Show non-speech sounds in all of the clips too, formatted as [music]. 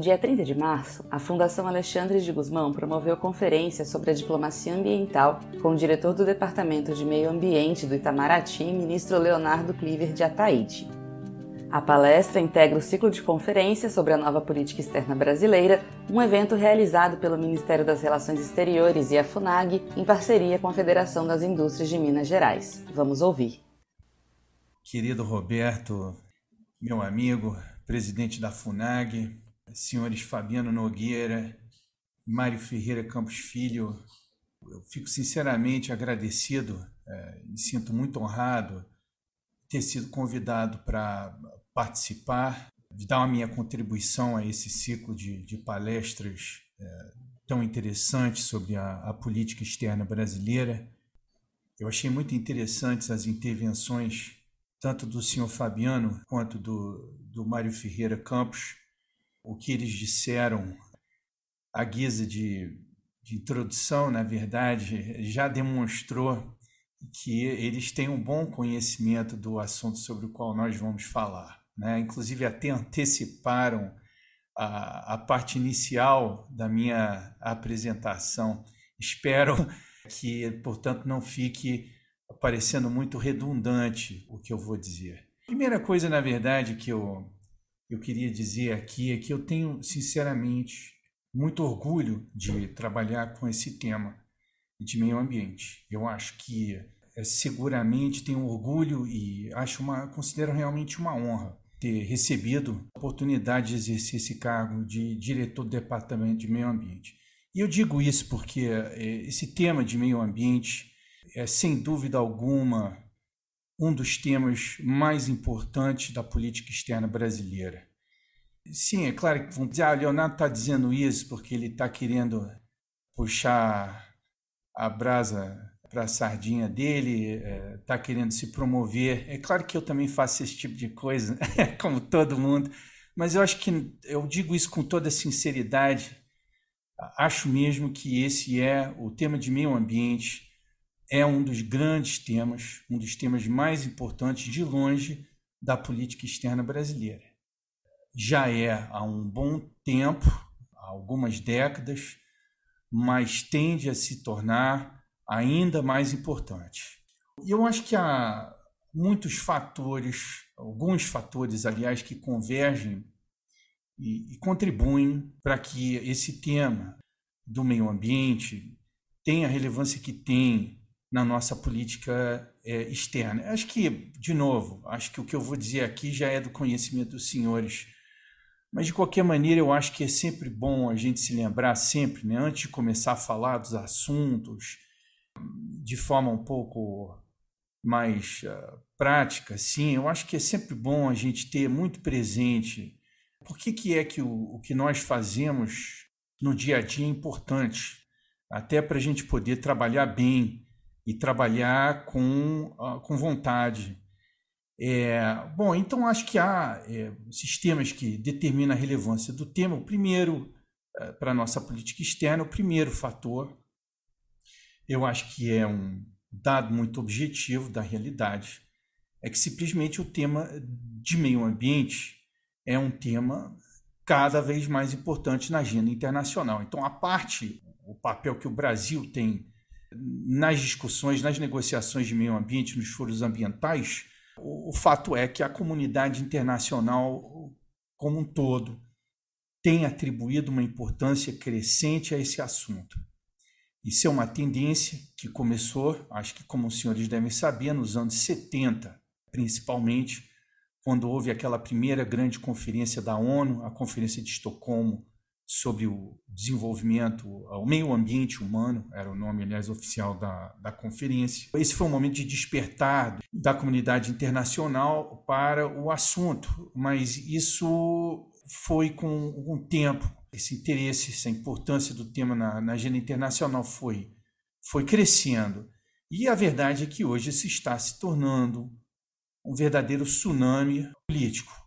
No dia 30 de março, a Fundação Alexandre de Guzmão promoveu conferência sobre a diplomacia ambiental com o diretor do Departamento de Meio Ambiente do Itamaraty, ministro Leonardo Cliver de Ataíde. A palestra integra o ciclo de conferências sobre a nova política externa brasileira, um evento realizado pelo Ministério das Relações Exteriores e a FUNAG em parceria com a Federação das Indústrias de Minas Gerais. Vamos ouvir. Querido Roberto, meu amigo, presidente da FUNAG, senhores Fabiano Nogueira, Mário Ferreira Campos Filho, eu fico sinceramente agradecido, é, me sinto muito honrado ter sido convidado para participar, dar a minha contribuição a esse ciclo de, de palestras é, tão interessantes sobre a, a política externa brasileira. Eu achei muito interessantes as intervenções tanto do senhor Fabiano quanto do, do Mário Ferreira Campos, o que eles disseram à guisa de, de introdução, na verdade, já demonstrou que eles têm um bom conhecimento do assunto sobre o qual nós vamos falar. Né? Inclusive, até anteciparam a, a parte inicial da minha apresentação. Espero que, portanto, não fique parecendo muito redundante o que eu vou dizer. Primeira coisa, na verdade, que eu, eu queria dizer aqui é que eu tenho, sinceramente, muito orgulho de trabalhar com esse tema de meio ambiente. Eu acho que é, seguramente tenho orgulho e acho uma considero realmente uma honra ter recebido a oportunidade de exercer esse cargo de diretor do departamento de meio ambiente. E eu digo isso porque é, esse tema de meio ambiente é sem dúvida alguma um dos temas mais importantes da política externa brasileira. Sim, é claro que vão dizer, ah, Leonardo está dizendo isso porque ele está querendo puxar a brasa para a sardinha dele, está é, querendo se promover. É claro que eu também faço esse tipo de coisa, [laughs] como todo mundo, mas eu acho que eu digo isso com toda sinceridade. Acho mesmo que esse é o tema de meio ambiente, é um dos grandes temas, um dos temas mais importantes de longe da política externa brasileira. Já é há um bom tempo, há algumas décadas, mas tende a se tornar ainda mais importante. E eu acho que há muitos fatores, alguns fatores, aliás, que convergem e, e contribuem para que esse tema do meio ambiente tenha a relevância que tem na nossa política é, externa. Acho que, de novo, acho que o que eu vou dizer aqui já é do conhecimento dos senhores mas de qualquer maneira, eu acho que é sempre bom a gente se lembrar sempre, né, antes de começar a falar dos assuntos de forma um pouco mais uh, prática, sim, eu acho que é sempre bom a gente ter muito presente por que, que é que o, o que nós fazemos no dia a dia é importante, até para a gente poder trabalhar bem e trabalhar com, uh, com vontade. É, bom, então acho que há é, sistemas que determinam a relevância do tema. O primeiro, é, para a nossa política externa, o primeiro fator, eu acho que é um dado muito objetivo da realidade, é que simplesmente o tema de meio ambiente é um tema cada vez mais importante na agenda internacional. Então, a parte, o papel que o Brasil tem nas discussões, nas negociações de meio ambiente, nos foros ambientais, o, fato é que a comunidade internacional como um todo tem atribuído uma importância crescente a esse assunto. Isso é uma tendência que começou, acho que como os senhores devem saber, nos anos 70, principalmente, quando houve aquela primeira grande conferência da ONU, a Conferência de Estocolmo, sobre o desenvolvimento, o meio ambiente humano, era o nome, aliás, oficial da, da conferência. Esse foi um momento de despertar da comunidade internacional para o assunto, mas isso foi com o tempo. Esse interesse, essa importância do tema na, na agenda internacional foi, foi crescendo. E a verdade é que hoje se está se tornando um verdadeiro tsunami político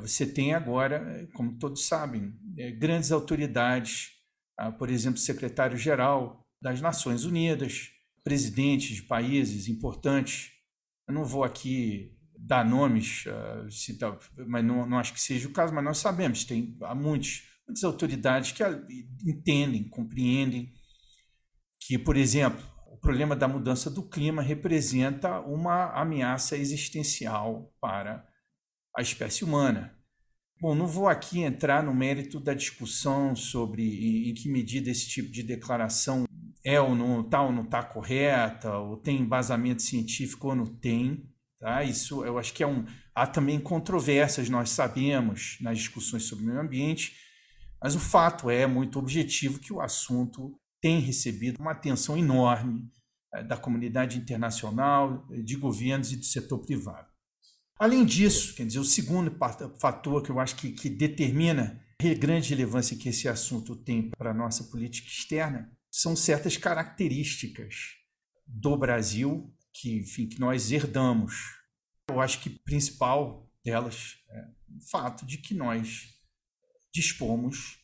você tem agora, como todos sabem, é, grandes autoridades, ah, por exemplo, secretário-geral das Nações Unidas, presidentes de países importantes. Eu não vou aqui dar nomes, ah, mas não, não acho que seja o caso, mas nós sabemos, tem há muitos muitas autoridades que entendem, compreendem que, por exemplo, o problema da mudança do clima representa uma ameaça existencial para a espécie humana. Bom, não vou aqui entrar no mérito da discussão sobre em que medida esse tipo de declaração é ou não está ou não está correta, ou tem embasamento científico ou não tem. Tá? Isso eu acho que é um. Há também controvérsias, nós sabemos, nas discussões sobre o meio ambiente, mas o fato é muito objetivo que o assunto tem recebido uma atenção enorme eh, da comunidade internacional, de governos e do setor privado. Além disso, quer dizer, o segundo fator que eu acho que, que determina a grande relevância que esse assunto tem para a nossa política externa são certas características do Brasil que, enfim, que nós herdamos. Eu acho que principal delas é o fato de que nós dispomos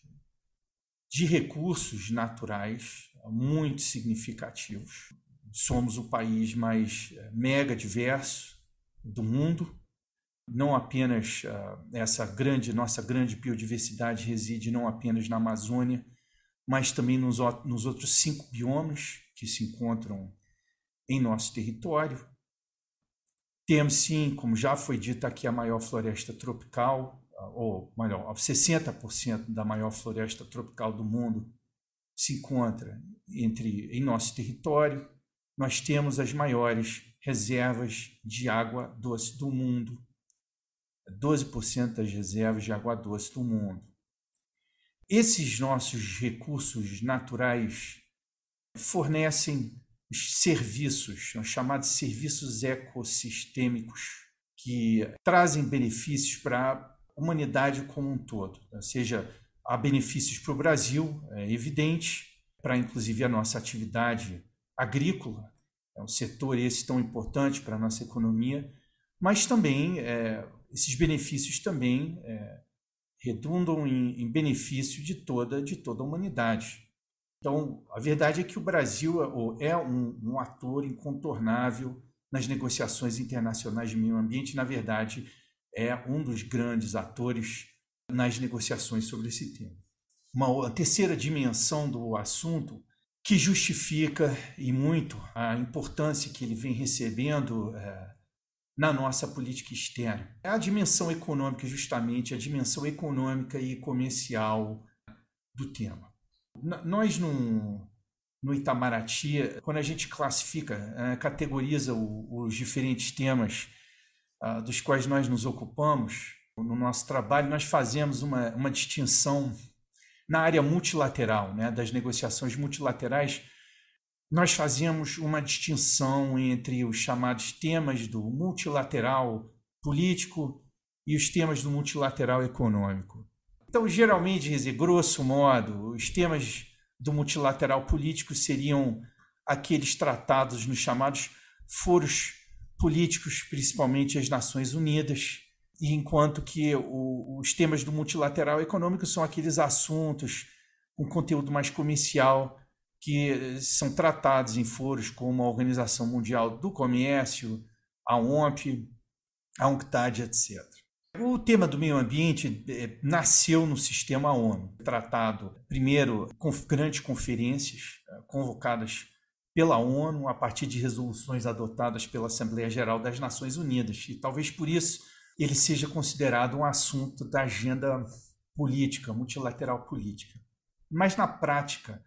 de recursos naturais muito significativos. Somos o país mais é, mega diverso do mundo. Não apenas uh, essa grande nossa grande biodiversidade reside não apenas na Amazônia, mas também nos, nos outros cinco biomas que se encontram em nosso território. Temos sim, como já foi dito aqui, a maior floresta tropical, ou melhor, 60% da maior floresta tropical do mundo se encontra entre em nosso território. Nós temos as maiores reservas de água doce do mundo. 12% das reservas de água doce do mundo. Esses nossos recursos naturais fornecem serviços, são chamados serviços ecossistêmicos, que trazem benefícios para a humanidade como um todo. Ou seja, há benefícios para o Brasil, é evidente, para inclusive a nossa atividade agrícola, é um setor esse tão importante para a nossa economia, mas também é, esses benefícios também é, redundam em, em, benefício de toda, de toda a humanidade. Então, a verdade é que o Brasil é, é um, um ator incontornável nas negociações internacionais de meio ambiente, na verdade, é um dos grandes atores nas negociações sobre esse tema. Uma terceira dimensão do assunto que justifica e muito a importância que ele vem recebendo é, na nossa política externa. É a dimensão econômica, justamente, a dimensão econômica e comercial do tema. Nós, no, no Itamaraty, quando a gente classifica, é, categoriza os diferentes temas uh, dos quais nós nos ocupamos, no nosso trabalho, nós fazemos uma, uma distinção na área multilateral, né, das negociações multilaterais nós fazíamos uma distinção entre os chamados temas do multilateral político e os temas do multilateral econômico. Então, geralmente, dizer, grosso modo, os temas do multilateral político seriam aqueles tratados nos chamados foros políticos, principalmente as Nações Unidas, e enquanto que o, os temas do multilateral econômico são aqueles assuntos com conteúdo mais comercial, que são tratados em foros como a Organização Mundial do Comércio, a OMP, a UNCTAD, etc. O tema do meio ambiente eh, nasceu no sistema ONU, tratado primeiro com grandes conferências eh, convocadas pela ONU a partir de resoluções adotadas pela Assembleia Geral das Nações Unidas. E talvez por isso ele seja considerado um assunto da agenda política, multilateral política. Mas na prática,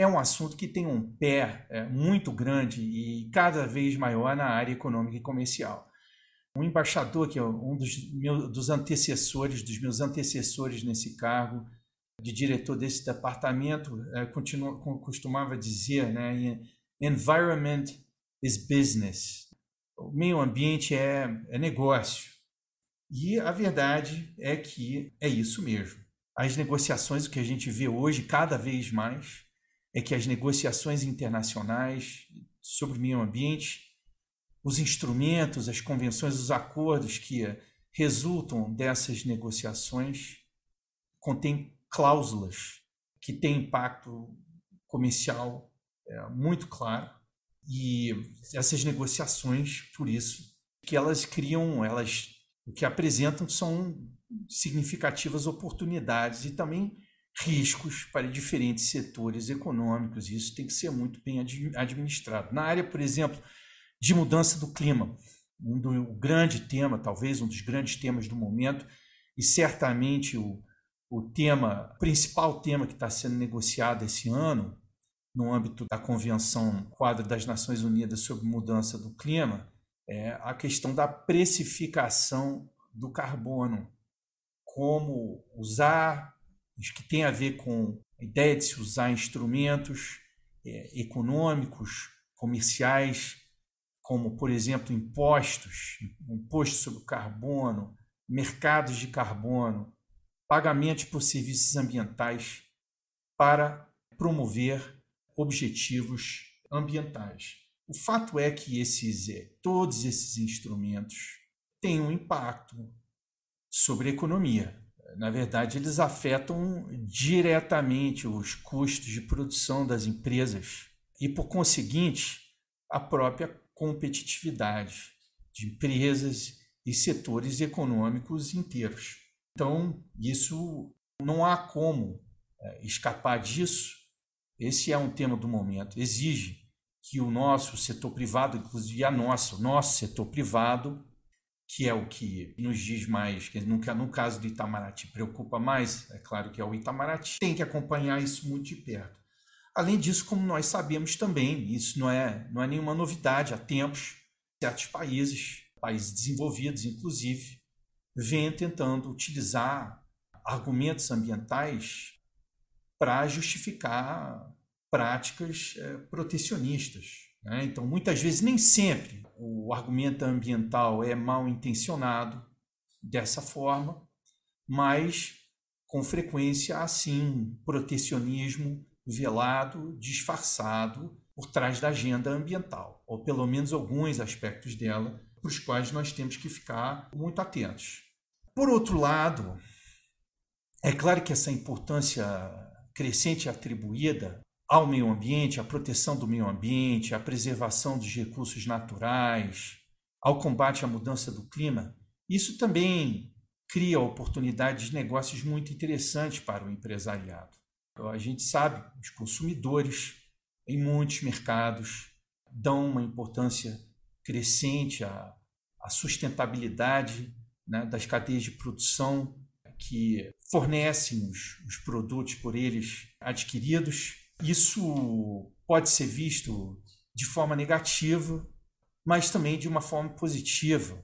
é um assunto que tem um pé é, muito grande e cada vez maior na área econômica e comercial. Um embaixador, que é um dos, meus, dos antecessores, dos meus antecessores nesse cargo, de diretor desse departamento, é, costumava dizer, né, environment is business. O meio ambiente é, é negócio. E a verdade é que é isso mesmo. As negociações, o que a gente vê hoje, cada vez mais, é que as negociações internacionais sobre o meio ambiente, os instrumentos, as convenções, os acordos que resultam dessas negociações contêm cláusulas que têm impacto comercial é, muito claro. E essas negociações, por isso, que elas criam, elas o que apresentam são significativas oportunidades e também riscos para diferentes setores econômicos, isso tem que ser muito bem administrado. Na área, por exemplo, de mudança do clima, um do grande tema, talvez um dos grandes temas do momento, e certamente o, o tema, principal tema que está sendo negociado esse ano, no âmbito da Convenção Quadro das Nações Unidas sobre Mudança do Clima, é a questão da precificação do carbono. Como usar, que tem a ver com a ideia de se usar instrumentos é, econômicos, comerciais, como, por exemplo, impostos, imposto sobre o carbono, mercados de carbono, pagamentos por serviços ambientais para promover objetivos ambientais. O fato é que esses, é, todos esses instrumentos têm um impacto sobre a economia. Na verdade, eles afetam diretamente os custos de produção das empresas e, por conseguinte, a própria competitividade de empresas e setores econômicos inteiros. Então, isso não há como é, escapar disso. Esse é um tema do momento. Exige que o nosso setor privado, inclusive a nossa, o nosso setor privado, que é o que nos diz mais, que no, no caso do Itamaraty preocupa mais, é claro que é o Itamaraty, tem que acompanhar isso muito de perto. Além disso, como nós sabemos também, isso não é, não é nenhuma novidade, há tempos, certos países, países desenvolvidos inclusive, vêm tentando utilizar argumentos ambientais para justificar práticas é, protecionistas. Né? Então, muitas vezes, nem sempre o argumento ambiental é mal intencionado dessa forma, mas com frequência há sim protecionismo velado, disfarçado por trás da agenda ambiental, ou pelo menos alguns aspectos dela, para os quais nós temos que ficar muito atentos. Por outro lado, é claro que essa importância crescente atribuída ao meio ambiente, à proteção do meio ambiente, à preservação dos recursos naturais, ao combate à mudança do clima, isso também cria oportunidades de negócios muito interessantes para o empresariado. A gente sabe, os consumidores em muitos mercados dão uma importância crescente à, à sustentabilidade né, das cadeias de produção que fornecem os, os produtos por eles adquiridos isso pode ser visto de forma negativa, mas também de uma forma positiva,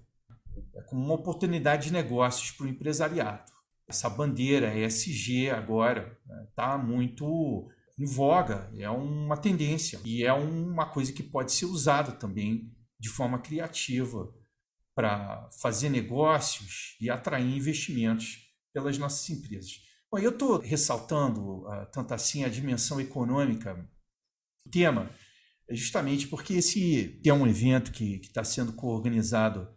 como uma oportunidade de negócios para o empresariado. Essa bandeira ESG agora está né, muito em voga, é uma tendência e é uma coisa que pode ser usada também de forma criativa para fazer negócios e atrair investimentos pelas nossas empresas. Bom, eu estou ressaltando uh, tanto assim a dimensão econômica do tema, justamente porque esse é um evento que está sendo coorganizado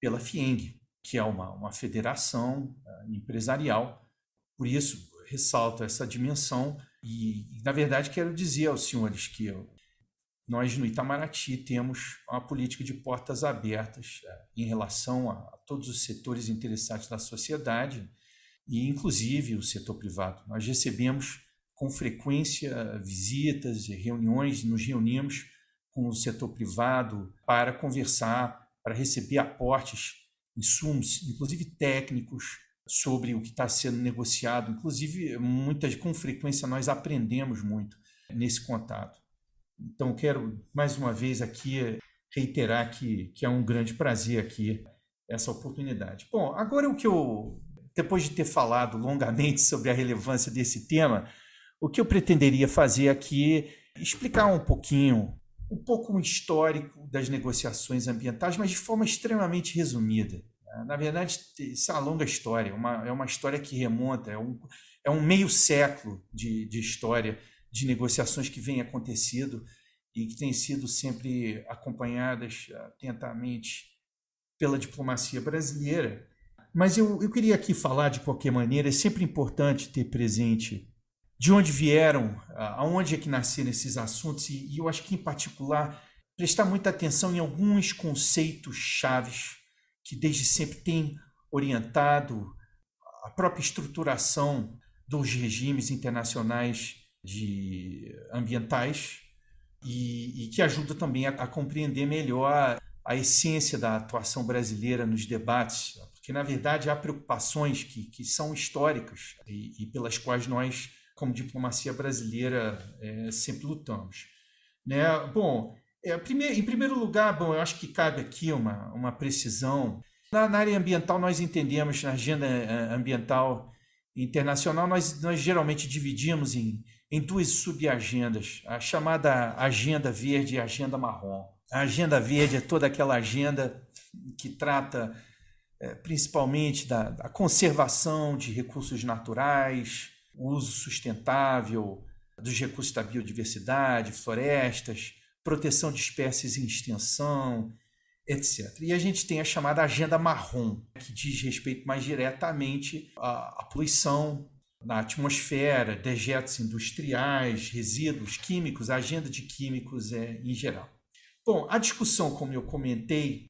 pela FIENG, que é uma, uma federação uh, empresarial. Por isso, ressalto essa dimensão e, na verdade, quero dizer aos senhores que nós no Itamaraty temos uma política de portas abertas uh, em relação a, todos os setores interessados na sociedade e inclusive o setor privado. Nós recebemos com frequência visitas e reuniões, nos reunimos com o setor privado para conversar, para receber aportes, insumos, inclusive técnicos, sobre o que está sendo negociado. Inclusive, muitas com frequência nós aprendemos muito nesse contato. Então, quero mais uma vez aqui reiterar que, que é um grande prazer aqui essa oportunidade. Bom, agora o que eu depois de ter falado longamente [laughs] sobre a relevância desse tema, o que eu pretenderia fazer aqui é explicar um pouquinho, um pouco o histórico das negociações ambientais, mas de forma extremamente resumida. Na verdade, isso é uma longa história, uma, é uma história que remonta, é um, é um meio século de, de história de negociações que vem acontecido e que têm sido sempre acompanhadas atentamente pela diplomacia brasileira mas eu, eu queria aqui falar de qualquer maneira, é sempre importante ter presente de onde vieram, aonde é que nasceram esses assuntos, e, e eu acho que, em particular, prestar muita atenção em alguns conceitos chaves que desde sempre têm orientado a própria estruturação dos regimes internacionais de ambientais e, e que ajuda também a, a, compreender melhor a essência da atuação brasileira nos debates, porque na verdade há preocupações que, que são históricas e, e pelas quais nós, como diplomacia brasileira, é, sempre lutamos. Né? Bom, é, primeiro, em primeiro lugar, bom, eu acho que cabe aqui uma, uma precisão. Na, na área ambiental, nós entendemos, na agenda é, ambiental internacional, nós, nós geralmente dividimos em, em duas subagendas, a chamada agenda verde e agenda marrom. A agenda verde é toda aquela agenda que trata principalmente da, da conservação de recursos naturais, o uso sustentável dos recursos da biodiversidade, florestas, proteção de espécies em extensão, etc. E a gente tem a chamada agenda marrom, que diz respeito mais diretamente à, à poluição na atmosfera, dejetos industriais, resíduos químicos, a agenda de químicos é, em geral. Bom, a discussão, como eu comentei,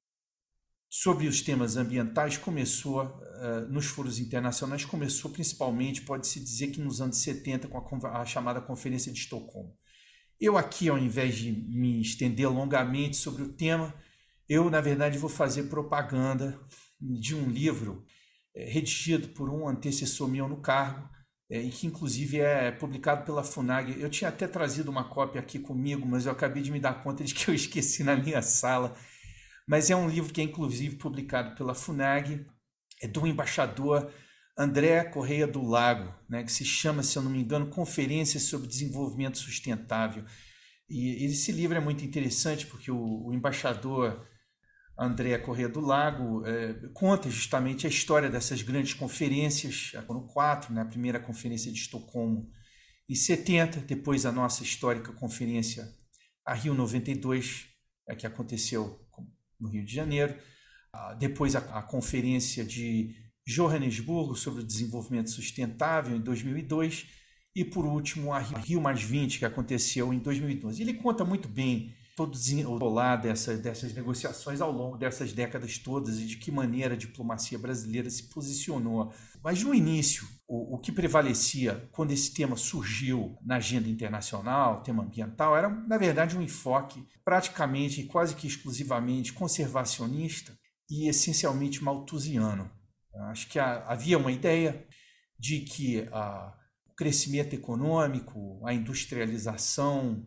sobre os temas ambientais começou, uh, nos foros internacionais, começou principalmente, pode-se dizer que nos anos 70, com a, a chamada Conferência de Estocolmo. Eu aqui, ao invés de me estender longamente sobre o tema, eu, na verdade, vou fazer propaganda de um livro é, redigido por um antecessor meu no cargo, é, e que inclusive é publicado pela FUNAG. Eu tinha até trazido uma cópia aqui comigo, mas eu acabei de me dar conta de que eu [laughs] esqueci na minha sala. Mas é um livro que é inclusive publicado pela FUNAG, é do embaixador André Correia do Lago, né, que se chama, se eu não me engano, Conferências sobre Desenvolvimento Sustentável. E esse livro é muito interessante porque o, o embaixador André Correia do Lago é, conta justamente a história dessas grandes conferências, foram quatro, né, a primeira conferência de Estocolmo em 70, depois a nossa histórica conferência a Rio 92, é, que aconteceu no Rio de Janeiro, depois a, conferência de Johannesburgo sobre o desenvolvimento sustentável em 2002 e por último a Rio mais 20 que aconteceu em 2012. Ele conta muito bem todo desenrolar dessas, dessas negociações ao longo dessas décadas todas e de que maneira a diplomacia brasileira se posicionou. Mas no início, o, o que prevalecia quando esse tema surgiu na agenda internacional, tema ambiental, era na verdade um enfoque praticamente quase que exclusivamente conservacionista e essencialmente malthusiano. Acho que havia uma ideia de que a, o crescimento econômico, a industrialização,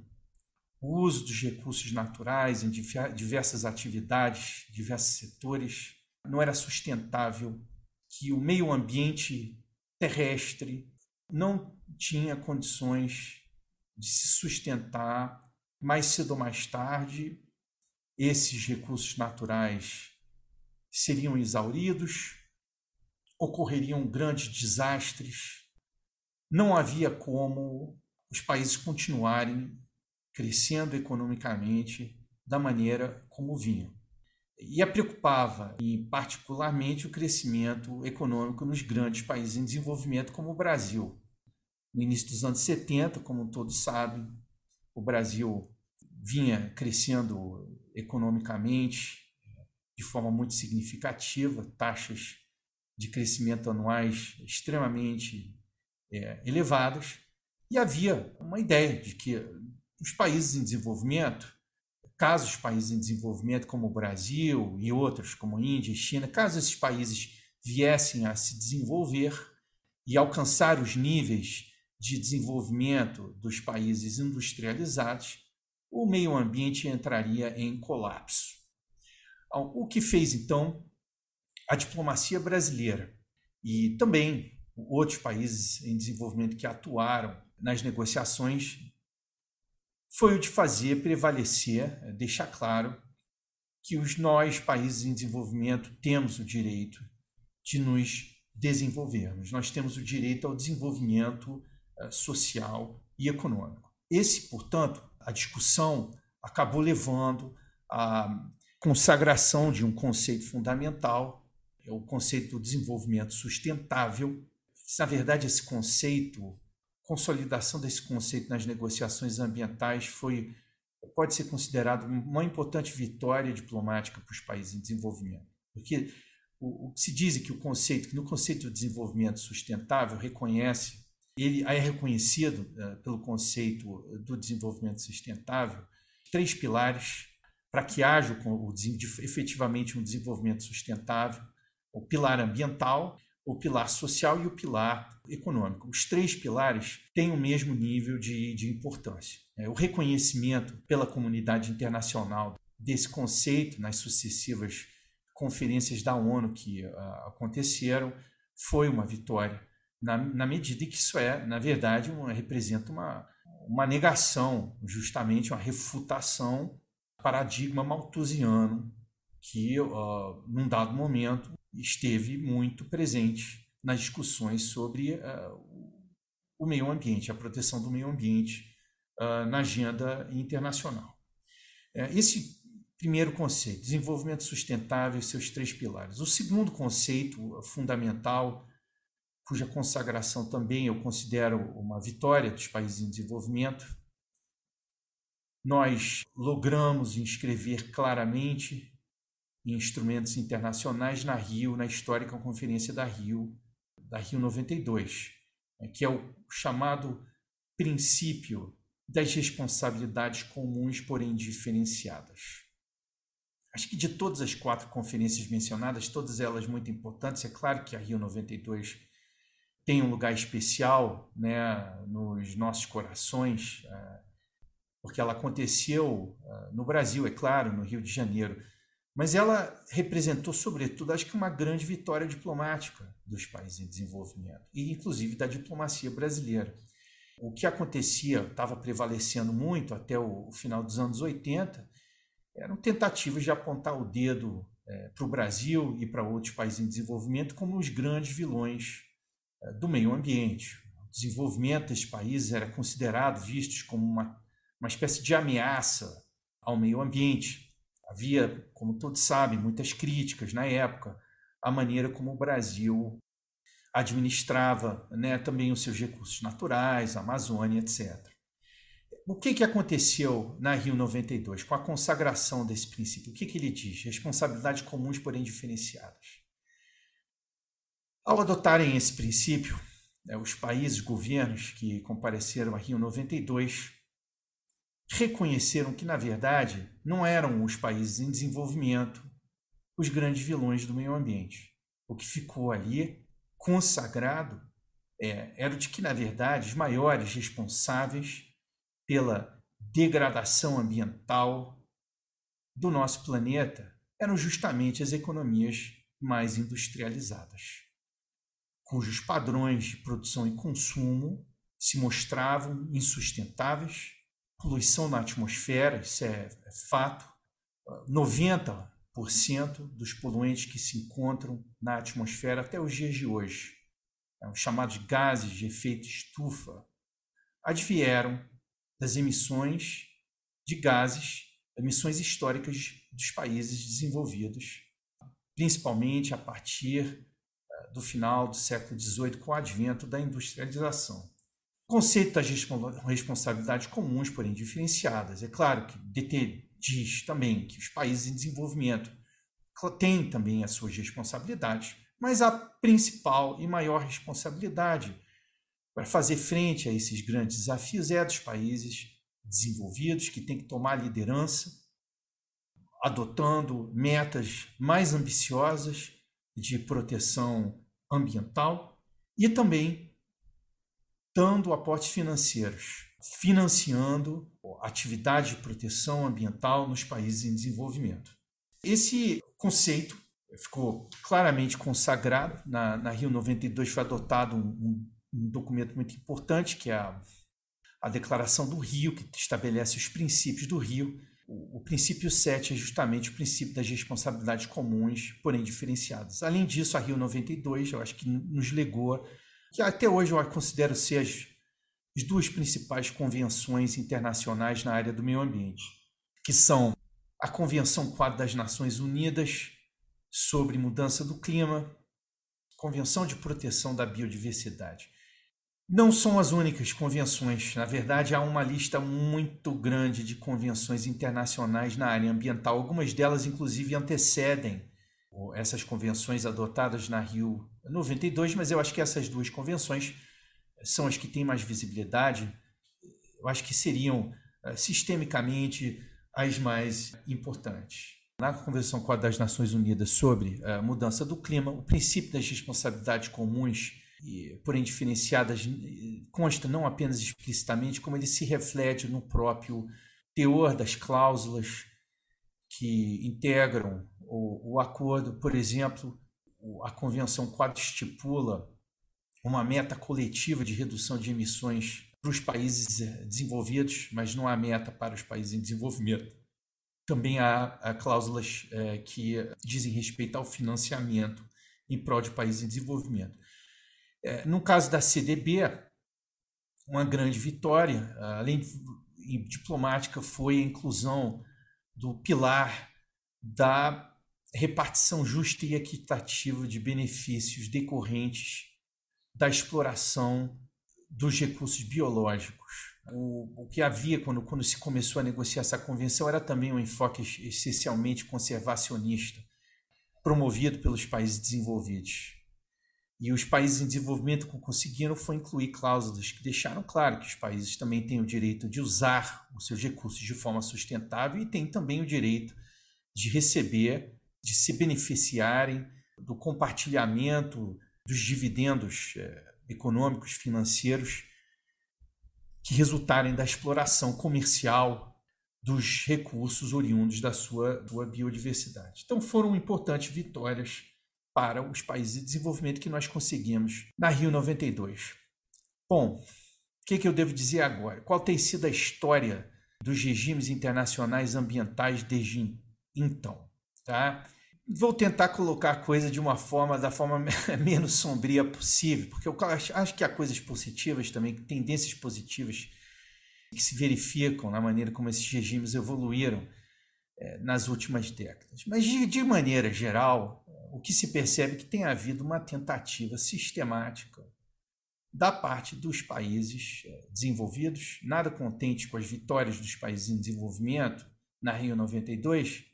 o uso dos recursos naturais em diversas atividades, diversos setores, não era sustentável, que o meio ambiente terrestre não tinha condições de se sustentar mais cedo ou mais tarde, esses recursos naturais seriam exauridos, ocorreriam grandes desastres, não havia como os países continuarem crescendo economicamente da maneira como vinham. E a preocupava, e particularmente, o crescimento econômico nos grandes países em desenvolvimento, como o Brasil. No início dos anos 70, como todos sabem, o Brasil vinha crescendo economicamente de forma muito significativa, taxas de crescimento anuais extremamente é, elevadas, e havia uma ideia de que os países em desenvolvimento, caso os países em desenvolvimento como o Brasil e outros como Índia e China, caso esses países viessem a se desenvolver e alcançar os níveis de desenvolvimento dos países industrializados, o meio ambiente entraria em colapso. O que fez então a diplomacia brasileira e também outros países em desenvolvimento que atuaram nas negociações foi o de fazer prevalecer, eh, deixar claro que os nós, países em desenvolvimento, temos o direito de nos desenvolvermos. Nós temos o direito ao desenvolvimento uh, social e econômico. Esse, portanto, a discussão acabou levando à consagração de um conceito fundamental é o conceito do desenvolvimento sustentável. Na verdade, esse conceito, consolidação desse conceito nas negociações ambientais foi pode ser considerado uma importante vitória diplomática para os países em desenvolvimento, porque o, o se diz que o conceito, que no conceito de desenvolvimento sustentável reconhece ele é reconhecido uh, pelo conceito do desenvolvimento sustentável três pilares para que haja o, efetivamente um desenvolvimento sustentável: o pilar ambiental, o pilar social e o pilar econômico. Os três pilares têm o mesmo nível de, de importância. É, o reconhecimento pela comunidade internacional desse conceito nas sucessivas conferências da ONU que uh, aconteceram foi uma vitória, na, na, medida em que isso é, na verdade, uma, representa uma, uma negação, justamente uma refutação paradigma malthusiano que, uh, num dado momento, esteve muito presente nas discussões sobre uh, o meio ambiente, a proteção do meio ambiente uh, na agenda internacional. É, esse primeiro conceito, desenvolvimento sustentável e seus três pilares. O segundo conceito fundamental, cuja consagração também eu considero uma vitória dos países em desenvolvimento, nós logramos inscrever claramente em instrumentos internacionais na Rio, na histórica Conferência da Rio, da Rio 92, né, que é o chamado princípio das responsabilidades comuns, porém diferenciadas. Acho que de todas as quatro conferências mencionadas, todas elas muito importantes, é claro que a Rio 92 tem um lugar especial né, nos nossos corações, eh, porque ela aconteceu uh, no Brasil, é claro, no Rio de Janeiro, mas ela representou, sobretudo, acho que uma grande vitória diplomática dos países em desenvolvimento, e inclusive da diplomacia brasileira. O que acontecia, estava prevalecendo muito até o, final dos anos 80, eram tentativas de apontar o dedo é, para o Brasil e para outros países em desenvolvimento como os grandes vilões é, do meio ambiente. O desenvolvimento desses países era considerado, vistos como uma uma espécie de ameaça ao meio ambiente. Havia, como todos sabem, muitas críticas na época à maneira como o Brasil administrava né, também os seus recursos naturais, a Amazônia, etc. O que, que aconteceu na Rio 92 com a consagração desse princípio? O que, que ele diz? Responsabilidades comuns, porém diferenciadas. Ao adotarem esse princípio, né, os países, governos que compareceram à Rio 92 reconheceram que, na verdade, não eram os países em desenvolvimento os grandes vilões do meio ambiente. O que ficou ali consagrado é, era de que, na verdade, os maiores responsáveis pela degradação ambiental do nosso planeta eram justamente as economias mais industrializadas, cujos padrões de produção e consumo se mostravam insustentáveis poluição na atmosfera, isso é, é fato. 90% dos poluentes que se encontram na atmosfera até os dias de hoje, é, os chamados gases de efeito estufa, advieram das emissões de gases, emissões históricas dos países desenvolvidos, principalmente a partir é, do final do século XVIII, com o advento da industrialização. Conceito das responsabilidades comuns, porém diferenciadas. É claro que DT diz também que os países em desenvolvimento têm também as suas responsabilidades, mas a principal e maior responsabilidade para fazer frente a esses grandes desafios é dos países desenvolvidos, que têm que tomar liderança, adotando metas mais ambiciosas de proteção ambiental e também dando aportes financeiros, financiando atividade de proteção ambiental nos países em desenvolvimento. Esse conceito ficou claramente consagrado na, na Rio 92, foi adotado um, um, documento muito importante, que é a, a Declaração do Rio, que estabelece os princípios do Rio. O, o princípio 7 é justamente o princípio das responsabilidades comuns, porém diferenciadas. Além disso, a Rio 92, eu acho que nos legou que até hoje eu considero ser as, as duas principais convenções internacionais na área do meio ambiente, que são a Convenção Quadro das Nações Unidas sobre Mudança do Clima, Convenção de Proteção da Biodiversidade. Não são as únicas convenções, na verdade, há uma lista muito grande de convenções internacionais na área ambiental. Algumas delas, inclusive, antecedem essas convenções adotadas na Rio 92, mas eu acho que essas duas convenções são as que têm mais visibilidade, eu acho que seriam eh, sistemicamente as mais importantes. Na Convenção Quadro das Nações Unidas sobre a mudança do clima, o princípio das responsabilidades comuns, porém diferenciadas, consta não apenas explicitamente, como ele se reflete no próprio teor das cláusulas que integram o, o acordo. Por exemplo, a Convenção Quadro estipula uma meta coletiva de redução de emissões para os países eh, desenvolvidos, mas não há meta para os países em desenvolvimento. Também há, cláusulas é, que dizem respeito ao financiamento em prol de países em desenvolvimento. É, no caso da CDB, uma grande vitória, além diplomática, foi a inclusão do pilar da repartição justa e equitativa de benefícios decorrentes da exploração dos recursos biológicos. O, o que havia quando, quando se começou a negociar essa convenção era também um enfoque essencialmente conservacionista, promovido pelos países desenvolvidos. E os países em desenvolvimento conseguiram foi incluir cláusulas que deixaram claro que os países também têm o direito de usar os seus recursos de forma sustentável e têm também o direito de receber, de se beneficiarem do compartilhamento dos dividendos é, econômicos, financeiros que resultarem da exploração comercial dos recursos oriundos da sua, sua biodiversidade. Então foram importantes vitórias para os países de desenvolvimento que nós conseguimos na Rio 92. Bom, o que, que eu devo dizer agora? Qual tem sido a história dos regimes internacionais ambientais desde então? Tá? Vou tentar colocar a coisa de uma forma, da forma [laughs] menos sombria possível, porque eu acho que há coisas positivas também, tendências positivas que se verificam na maneira como esses regimes evoluíram é, nas últimas décadas. Mas, de, de maneira geral, o que se percebe é que tem havido uma tentativa sistemática da parte dos países é, desenvolvidos, nada contente com as vitórias dos países em desenvolvimento na Rio 92,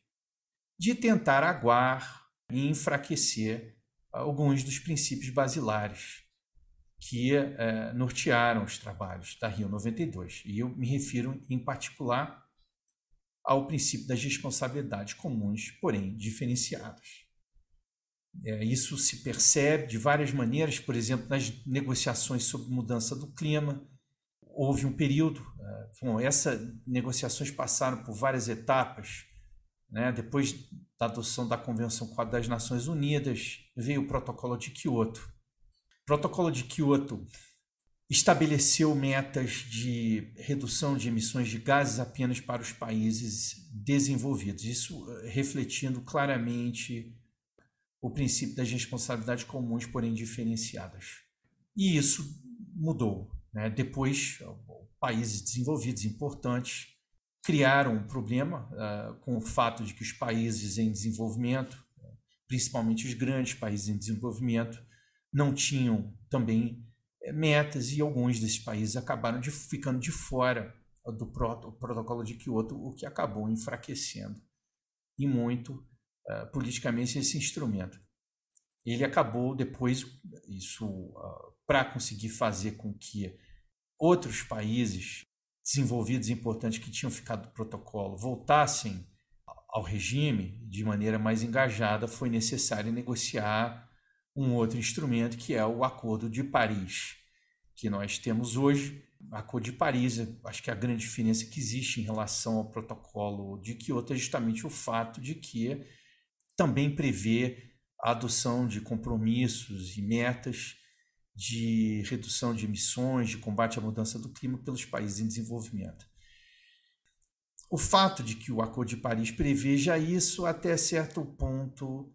de tentar aguar e enfraquecer alguns dos princípios basilares que eh, nortearam os trabalhos da Rio 92. E eu me refiro, em particular, ao princípio das responsabilidades comuns, porém diferenciadas. É, isso se percebe de várias maneiras, por exemplo, nas negociações sobre mudança do clima. Houve um período, eh, bom, essas negociações passaram por várias etapas, né? Depois da adoção da Convenção das Nações Unidas, veio o Protocolo de Kyoto. O Protocolo de Kyoto estabeleceu metas de redução de emissões de gases apenas para os países desenvolvidos, isso eh, refletindo claramente o princípio das responsabilidades comuns, porém diferenciadas. E isso mudou. Né? Depois, países desenvolvidos importantes criaram um problema uh, com o fato de que os países em desenvolvimento, principalmente os grandes países em desenvolvimento, não tinham também eh, metas e alguns desses países acabaram de, ficando de fora do protocolo de Kyoto, o que acabou enfraquecendo e muito uh, politicamente esse instrumento. Ele acabou depois, isso uh, para conseguir fazer com que outros países desenvolvidos importantes que tinham ficado do protocolo voltassem ao regime de maneira mais engajada, foi necessário negociar um outro instrumento que é o Acordo de Paris, que nós temos hoje. Acordo de Paris, acho que a grande diferença que existe em relação ao protocolo de Kyoto é justamente o fato de que também prevê a adoção de compromissos e metas de redução de emissões, de combate à mudança do clima pelos países em desenvolvimento. O fato de que o Acordo de Paris preveja isso, até certo ponto,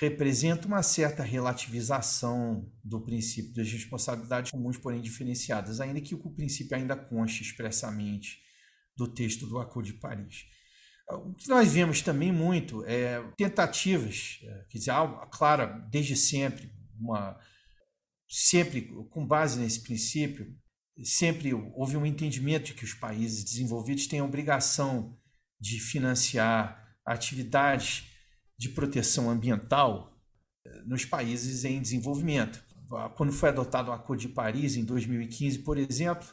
representa uma certa relativização do princípio das responsabilidades comuns, porém diferenciadas, ainda que o princípio ainda conste expressamente do texto do Acordo de Paris. O que nós vemos também muito é tentativas, é, quer dizer, claro, desde sempre, uma sempre com base nesse princípio, sempre houve um entendimento de que os países desenvolvidos têm a obrigação de financiar atividades de proteção ambiental eh, nos países em desenvolvimento. quando foi adotado o Acordo de Paris em 2015, por exemplo,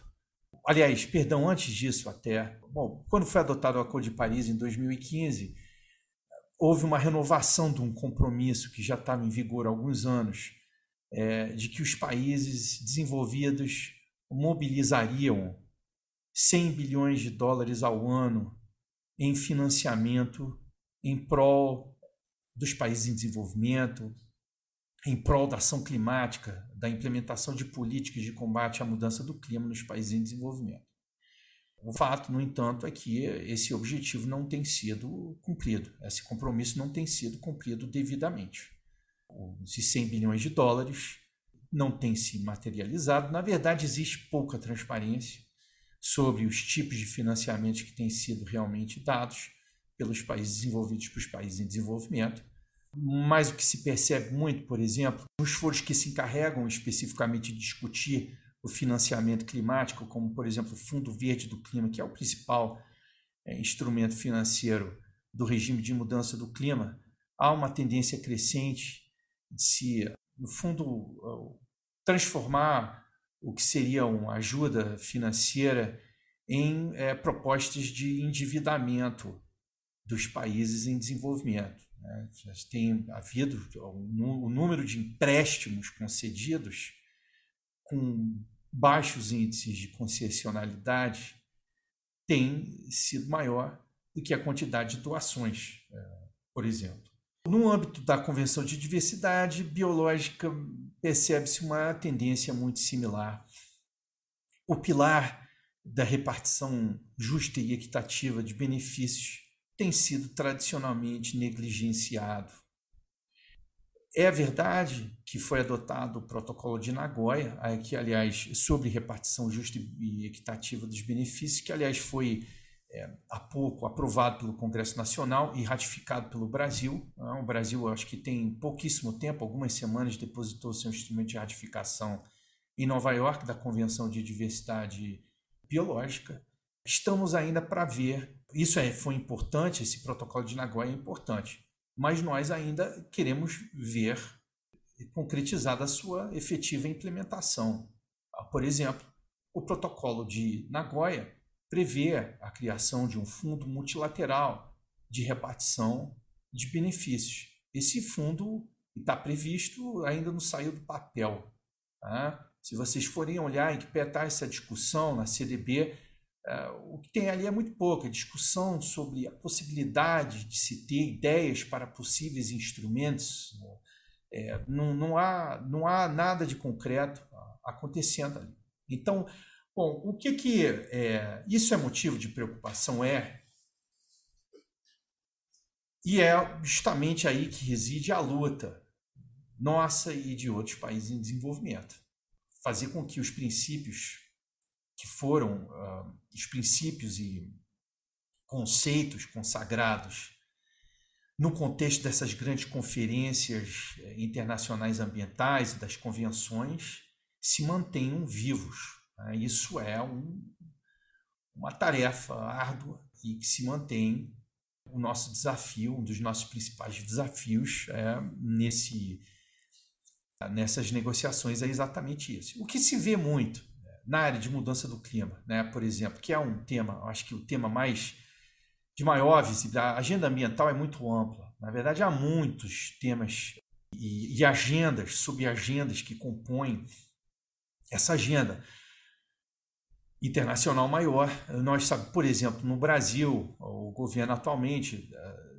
aliás, perdão, antes disso até, bom, quando foi adotado o Acordo de Paris em 2015, houve uma renovação de um compromisso que já estava em vigor há alguns anos, é, de que os países desenvolvidos mobilizariam 100 bilhões de dólares ao ano em financiamento em prol dos países em desenvolvimento, em prol da ação climática, da implementação de políticas de combate à mudança do clima nos países em desenvolvimento. O fato, no entanto, é que esse objetivo não tem sido cumprido, esse compromisso não tem sido cumprido devidamente. Esses 100 bilhões de dólares não têm se materializado. Na verdade, existe pouca transparência sobre os tipos de financiamentos que têm sido realmente dados pelos países desenvolvidos para os países em desenvolvimento. Mas o que se percebe muito, por exemplo, os foros que se encarregam especificamente de discutir o financiamento climático, como, por exemplo, o Fundo Verde do Clima, que é o principal é, instrumento financeiro do regime de mudança do clima, há uma tendência crescente se, no fundo, transformar o que seria uma ajuda financeira em é, propostas de endividamento dos países em desenvolvimento. Né? Já tem havido o número de empréstimos concedidos com baixos índices de concessionalidade tem sido maior do que a quantidade de doações, é, por exemplo. No âmbito da Convenção de Diversidade Biológica, percebe-se uma tendência muito similar. O pilar da repartição justa e equitativa de benefícios tem sido tradicionalmente negligenciado. É verdade que foi adotado o protocolo de Nagoya, que aliás sobre repartição justa e equitativa dos benefícios, que aliás foi é, há pouco aprovado pelo Congresso Nacional e ratificado pelo Brasil. Né? O Brasil, acho que tem pouquíssimo tempo, algumas semanas, depositou seu instrumento de ratificação em Nova York da Convenção de Diversidade Biológica. Estamos ainda para ver isso é, foi importante, esse protocolo de Nagoya é importante, mas nós ainda queremos ver concretizada a sua efetiva implementação. Ah, por exemplo, o protocolo de Nagoya prevê a criação de um fundo multilateral de repartição de benefícios. Esse fundo está previsto, ainda não saiu do papel. Tá? Se vocês forem olhar em que pé está essa discussão na CDB, é, o que tem ali é muito pouco, é discussão sobre a possibilidade de se ter ideias para possíveis instrumentos. É, não, não, há, não há nada de concreto acontecendo ali. Então, bom, o que que é, isso é motivo de preocupação é e é justamente aí que reside a luta nossa e de outros países em desenvolvimento, fazer com que os princípios que foram uh, os princípios e conceitos consagrados no contexto dessas grandes conferências eh, internacionais ambientais e das convenções se mantenham vivos. Né? Isso é um, uma tarefa árdua e que se mantém o nosso desafio, um dos nossos principais desafios é, nesse, nessas negociações é exatamente isso. O que se vê muito na área de mudança do clima, né, por exemplo, que é um tema, acho que o tema mais de maior visibilidade. A agenda ambiental é muito ampla. Na verdade, há muitos temas e, e agendas, subagendas que compõem essa agenda internacional maior. Nós sabemos, por exemplo, no Brasil, o governo atualmente eh,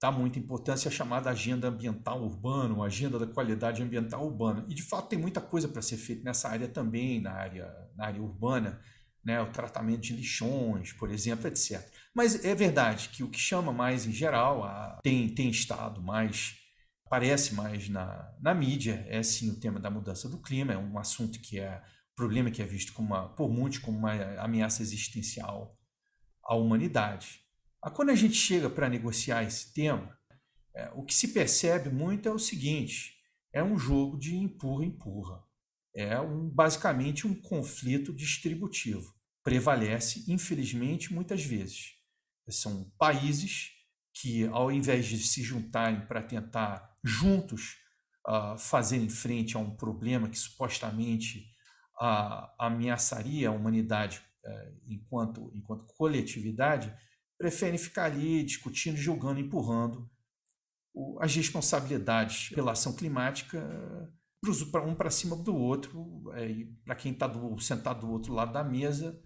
dá muita importância à chamada agenda ambiental urbana, agenda da qualidade ambiental urbana. E de fato tem muita coisa para ser feita nessa área também, na área, na área urbana, né? o tratamento de lixões, por exemplo, etc. Mas é verdade que o que chama mais em geral, a, tem, tem estado mais, aparece mais na, na mídia, é sim o tema da mudança do clima, é um assunto que é problema que é visto uma, por muitos como uma ameaça existencial à humanidade. Quando a gente chega para negociar esse tema, é, o que se percebe muito é o seguinte: é um jogo de empurra-empurra. É um, basicamente um conflito distributivo. Prevalece, infelizmente, muitas vezes. São países que, ao invés de se juntarem para tentar juntos uh, fazerem frente a um problema que supostamente uh, ameaçaria a humanidade uh, enquanto, enquanto coletividade, preferem ficar ali discutindo, julgando, empurrando as responsabilidades pela ação climática um para cima do outro, é, para quem está sentado do outro lado da mesa,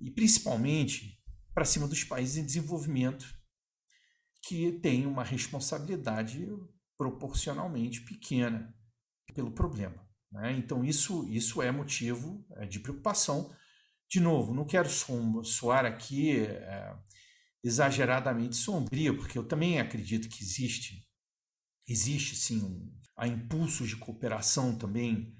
e principalmente para cima dos países em desenvolvimento, que têm uma responsabilidade proporcionalmente pequena pelo problema. Né? Então, isso, isso é motivo é, de preocupação. De novo, não quero soar aqui é, exageradamente sombrio, porque eu também acredito que existe, existe sim um, há impulsos de cooperação também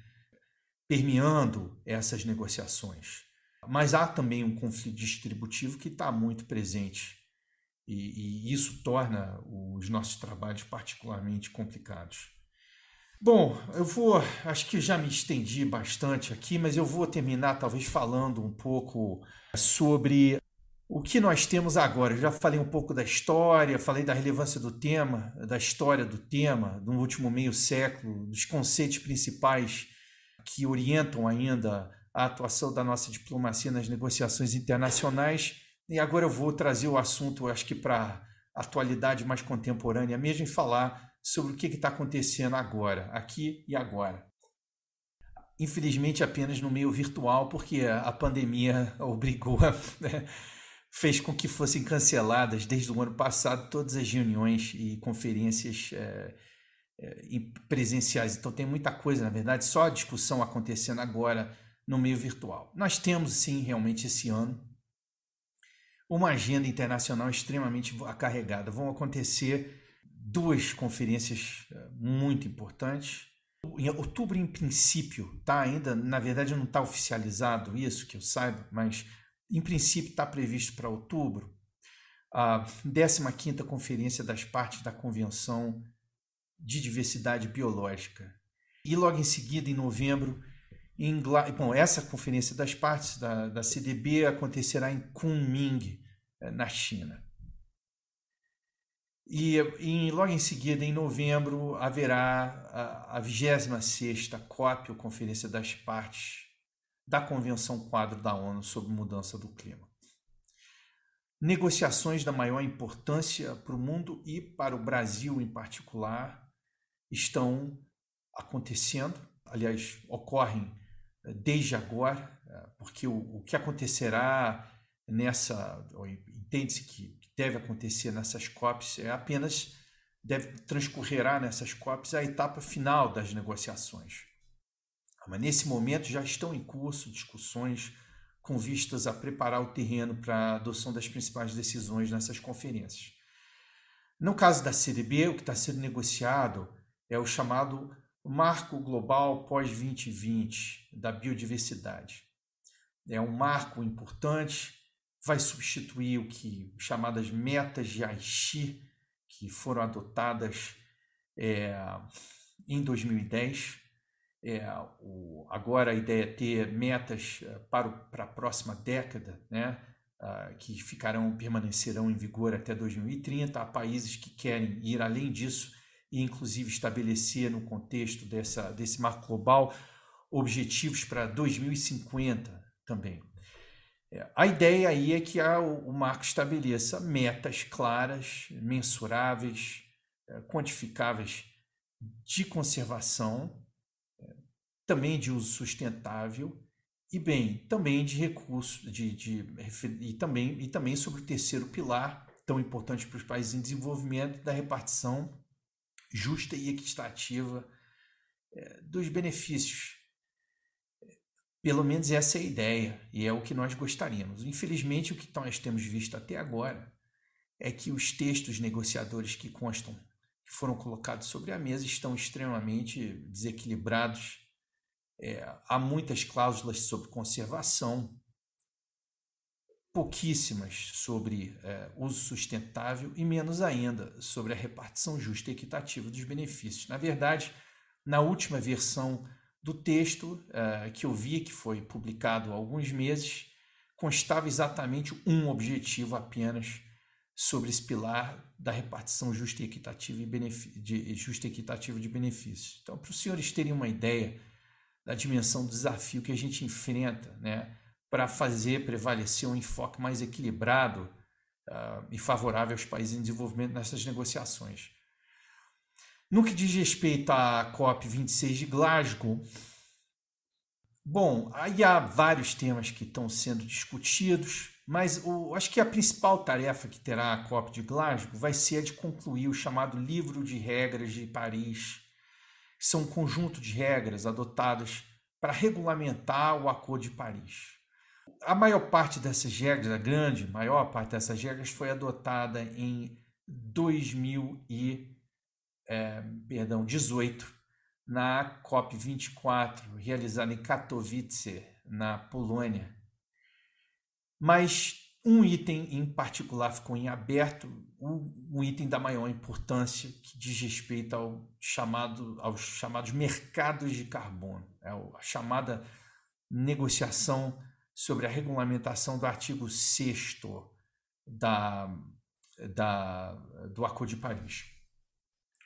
permeando essas negociações. Mas há também um conflito distributivo que está muito presente e, e, isso torna os nossos trabalhos particularmente complicados. Bom, eu vou, acho que já me estendi bastante aqui, mas eu vou terminar talvez falando um pouco sobre o que nós temos agora? Eu já falei um pouco da história, falei da relevância do tema, da história do tema, no último meio século, dos conceitos principais que orientam ainda a atuação da nossa diplomacia nas negociações internacionais. E agora eu vou trazer o assunto, acho que para a atualidade mais contemporânea mesmo, e falar sobre o que está acontecendo agora, aqui e agora. Infelizmente, apenas no meio virtual, porque a pandemia [laughs] obrigou. Né, fez com que fossem canceladas desde o ano passado todas as reuniões e conferências é, é, presenciais. Então tem muita coisa, na verdade, só a discussão acontecendo agora no meio virtual. Nós temos, sim, realmente esse ano uma agenda internacional extremamente acarregada. Vão acontecer duas conferências é, muito importantes. Em outubro, em princípio, tá ainda, na verdade, não está oficializado isso, que eu saiba, mas em princípio está previsto para outubro, a 15ª Conferência das Partes da Convenção de Diversidade Biológica. E logo em seguida, em novembro, em, bom, essa Conferência das Partes da, da CDB acontecerá em Kunming, eh, na China. E, logo em seguida, em novembro, haverá a, a 26ª COP, ou Conferência das Partes da Convenção Quadro da ONU sobre Mudança do Clima. Negociações da maior importância para o mundo e para o Brasil em particular estão acontecendo, aliás, ocorrem eh, desde agora, eh, porque o, o que acontecerá nessa, entende-se que deve acontecer nessas COPs é apenas, deve transcorrerá nessas COPs a etapa final das negociações. Mas nesse momento já estão em curso discussões com vistas a preparar o terreno para a adoção das principais decisões nessas conferências. No caso da CDB, o que está sendo negociado é o chamado Marco Global Pós-2020 da Biodiversidade. É um marco importante, vai substituir o que chamadas metas de Aichi, que foram adotadas é, em 2010 é, o, agora a ideia é ter metas eh, para, o, para a próxima década, né, uh, que ficarão, permanecerão em vigor até 2030. Há países que querem ir além disso e, inclusive, estabelecer no contexto dessa, desse marco global objetivos para 2050 também. É, a ideia aí é que o marco estabeleça metas claras, mensuráveis, eh, quantificáveis de conservação também de uso sustentável e bem, também de recursos de, de, e, também, e também sobre o terceiro pilar, tão importante para os países em desenvolvimento, da repartição justa e equitativa é, dos benefícios. Pelo menos essa é a ideia e é o que nós gostaríamos. Infelizmente, o que nós temos visto até agora é que os textos negociadores que constam, que foram colocados sobre a mesa, estão extremamente desequilibrados é, há muitas cláusulas sobre conservação, pouquíssimas sobre é, uso sustentável e menos ainda sobre a repartição justa e equitativa dos benefícios. Na verdade, na última versão do texto é, que eu vi, que foi publicado há alguns meses, constava exatamente um objetivo apenas sobre esse pilar da repartição justa e equitativa, e de, justa e equitativa de benefícios. Então, para os senhores terem uma ideia da dimensão do desafio que a gente enfrenta, né, para fazer prevalecer um enfoque mais equilibrado uh, e favorável aos países em desenvolvimento nessas negociações. No que diz respeito à COP26 de Glasgow, bom, aí há vários temas que estão sendo discutidos, mas o, acho que a principal tarefa que terá a COP de Glasgow vai ser a de concluir o chamado Livro de Regras de Paris. São um conjunto de regras adotadas para regulamentar o Acordo de Paris. A maior parte dessas regras, a grande maior parte dessas regras, foi adotada em 2000 e é, perdão, 18, na COP24, realizada em Katowice, na Polônia. Mas um item em particular ficou em aberto, um, item da maior importância que diz respeito ao chamado, aos chamados mercados de carbono, é a chamada negociação sobre a regulamentação do artigo 6 da, da, do Acordo de Paris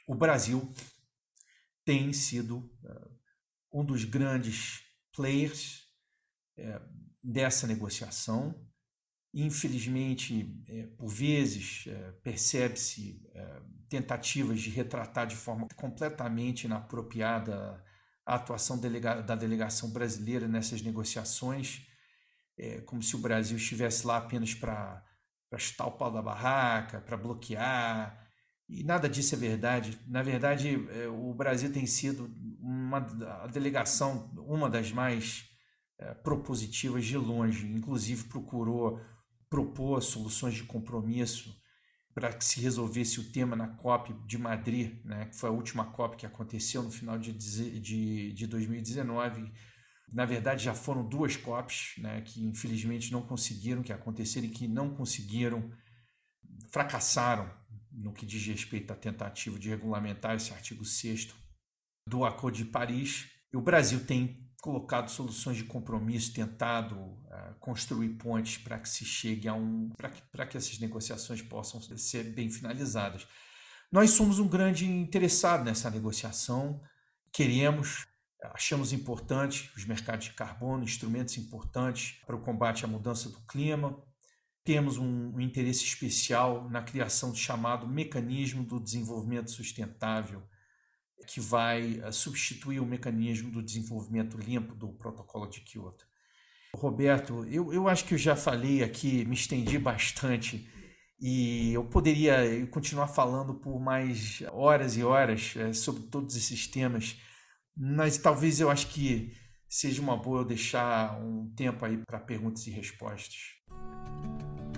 o Brasil tem sido uh, um dos grandes players uh, dessa negociação. Infelizmente, uh, por vezes, percebe-se tentativas de retratar de forma completamente inapropriada a atuação da delegação brasileira nessas negociações, como se o Brasil estivesse lá apenas para chutar o pau da barraca, para bloquear, e nada disso é verdade. Na verdade, é, o Brasil tem sido uma a delegação, uma das mais é, propositivas de longe. Inclusive, procurou propor soluções de compromisso para que se resolvesse o tema na COP de Madrid, né, que foi a última COP que aconteceu no final de, de, de 2019. Na verdade, já foram duas COPs né, que infelizmente não conseguiram que aconteceram e que não conseguiram, fracassaram no que diz respeito à tentativa de regulamentar esse artigo 6 do Acordo de Paris. E o Brasil tem colocado soluções de compromisso, tentado uh, construir pontes para que se chegue a um. para que, que essas negociações possam ser bem finalizadas. Nós somos um grande interessado nessa negociação, queremos, achamos importante os mercados de carbono, instrumentos importantes para o combate à mudança do clima, temos um, um interesse especial na criação do chamado mecanismo do desenvolvimento sustentável, que vai uh, substituir o mecanismo do desenvolvimento limpo do protocolo de Kyoto. Roberto, eu, eu acho que eu já falei aqui, me estendi bastante e eu poderia continuar falando por mais horas e horas é, sobre todos esses temas, mas talvez eu acho que seja uma boa eu deixar um tempo aí para perguntas e respostas.